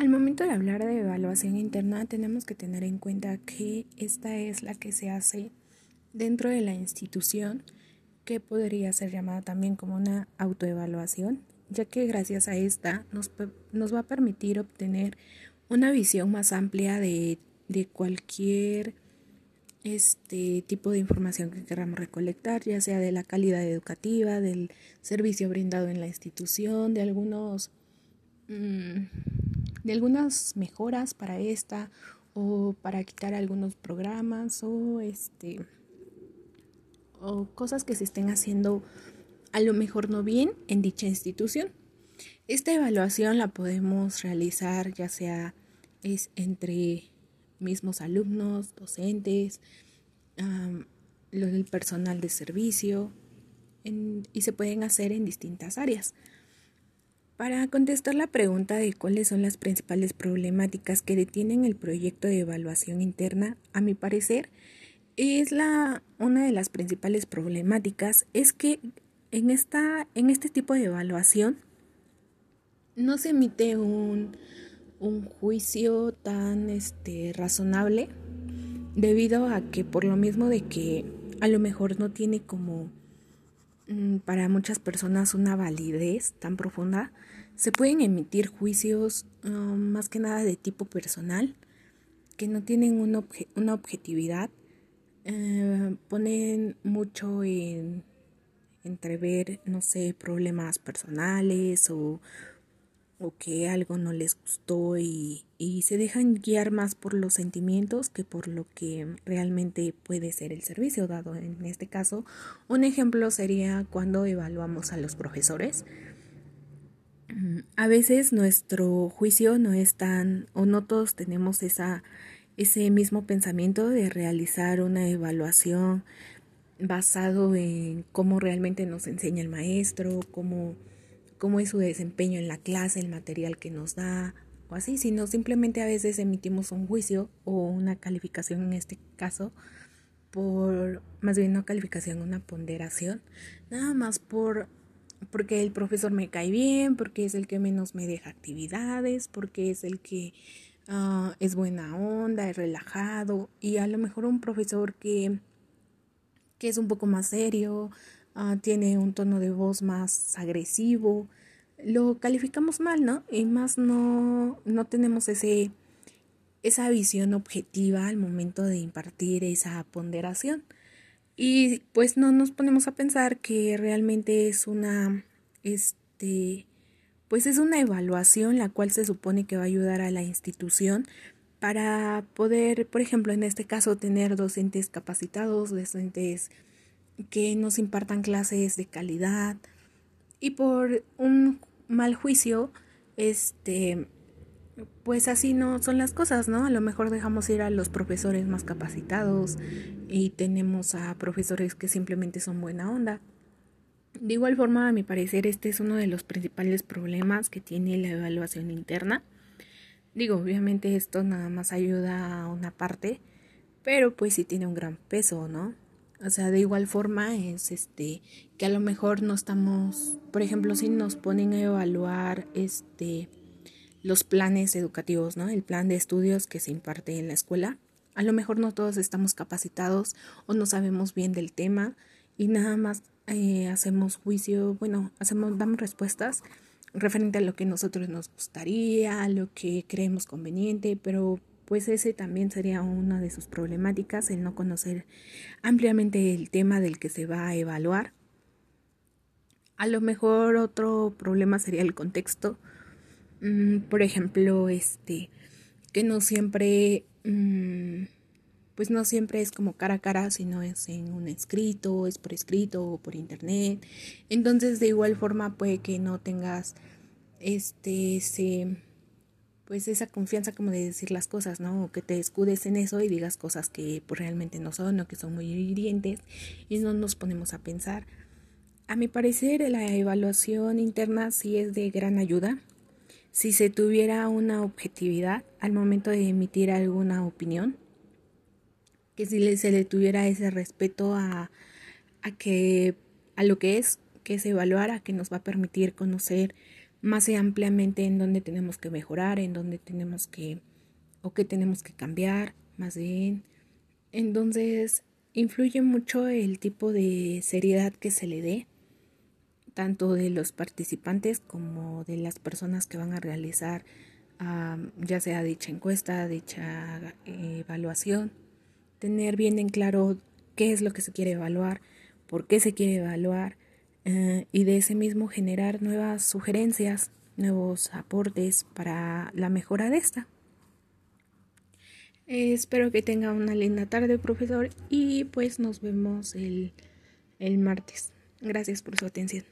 Al momento de hablar de evaluación interna tenemos que tener en cuenta que esta es la que se hace dentro de la institución, que podría ser llamada también como una autoevaluación, ya que gracias a esta nos, nos va a permitir obtener una visión más amplia de, cualquier este tipo de información que queramos recolectar, ya sea de la calidad educativa, del servicio brindado en la institución, de algunos mm, de algunas mejoras para esta o para quitar algunos programas o este o cosas que se estén haciendo a lo mejor no bien en dicha institución. Esta evaluación la podemos realizar ya sea es entre mismos alumnos, docentes, el personal de servicio y se pueden hacer en distintas áreas. Para contestar la pregunta de cuáles son las principales problemáticas que detienen el proyecto de evaluación interna, a mi parecer, es la una de las principales problemáticas es que en esta en este tipo de evaluación no se emite un, un juicio tan este razonable debido a que por lo mismo de que a lo mejor no tiene como para muchas personas una validez tan profunda, se pueden emitir juicios um, más que nada de tipo personal, que no tienen una, una objetividad, eh, ponen mucho en entrever, no sé, problemas personales o o que algo no les gustó y, y, se dejan guiar más por los sentimientos que por lo que realmente puede ser el servicio dado. En este caso, un ejemplo sería cuando evaluamos a los profesores. A veces nuestro juicio no es tan, o no todos tenemos esa, ese mismo pensamiento de realizar una evaluación basado en cómo realmente nos enseña el maestro, cómo cómo es su desempeño en la clase, el material que nos da o así, sino simplemente a veces emitimos un juicio o una calificación en este caso por más bien no calificación, una ponderación, nada más por porque el profesor me cae bien, porque es el que menos me deja actividades, porque es el que ah, es buena onda, es relajado y a lo mejor un profesor que que es un poco más serio, Ah, tiene un tono de voz más agresivo, lo calificamos mal, ¿no? Y más no, no tenemos ese, esa visión objetiva al momento de impartir esa ponderación. Y pues no nos ponemos a pensar que realmente es una, este, pues es una evaluación la cual se supone que va a ayudar a la institución para poder, por ejemplo, en este caso, tener docentes capacitados, docentes que nos impartan clases de calidad y por un mal juicio, este, pues así no son las cosas, ¿no? A lo mejor dejamos ir a los profesores más capacitados y tenemos a profesores que simplemente son buena onda. De igual forma, a mi parecer, este es uno de los principales problemas que tiene la evaluación interna. Digo, obviamente esto nada más ayuda a una parte, pero pues sí tiene un gran peso, ¿no? O sea, de igual forma es este que a lo mejor no estamos, por ejemplo, si nos ponen a evaluar este los planes educativos, ¿no? El plan de estudios que se imparte en la escuela. A lo mejor no todos estamos capacitados o no sabemos bien del tema y nada más eh, hacemos juicio, bueno, hacemos, damos respuestas referente a lo que nosotros nos gustaría, lo que creemos conveniente, pero pues ese también sería una de sus problemáticas, el no conocer ampliamente el tema del que se va a evaluar. A lo mejor otro problema sería el contexto. Mm, por ejemplo, este, que no siempre, mm, pues no siempre es como cara a cara, sino es en un escrito, es por escrito o por internet. Entonces, de igual forma, puede que no tengas este, pues esa confianza como de decir las cosas, ¿no? O que te escudes en eso y digas cosas que pues, realmente no son o que son muy hirientes y no nos ponemos a pensar. A mi parecer la evaluación interna sí es de gran ayuda. Si se tuviera una objetividad al momento de emitir alguna opinión, que si se le tuviera ese respeto a, a que a lo que es, que es evaluar, a que nos va a permitir conocer más ampliamente en dónde tenemos que mejorar, en dónde tenemos que o qué tenemos que cambiar, más bien. Entonces, influye mucho el tipo de seriedad que se le dé, tanto de los participantes como de las personas que van a realizar ya sea dicha encuesta, dicha eh, evaluación, tener bien en claro qué es lo que se quiere evaluar, por qué se quiere evaluar eh, y de ese mismo generar nuevas sugerencias, nuevos aportes para la mejora de esta. espero que tenga una linda tarde, profesor, y pues nos vemos el, el martes. Gracias por su atención.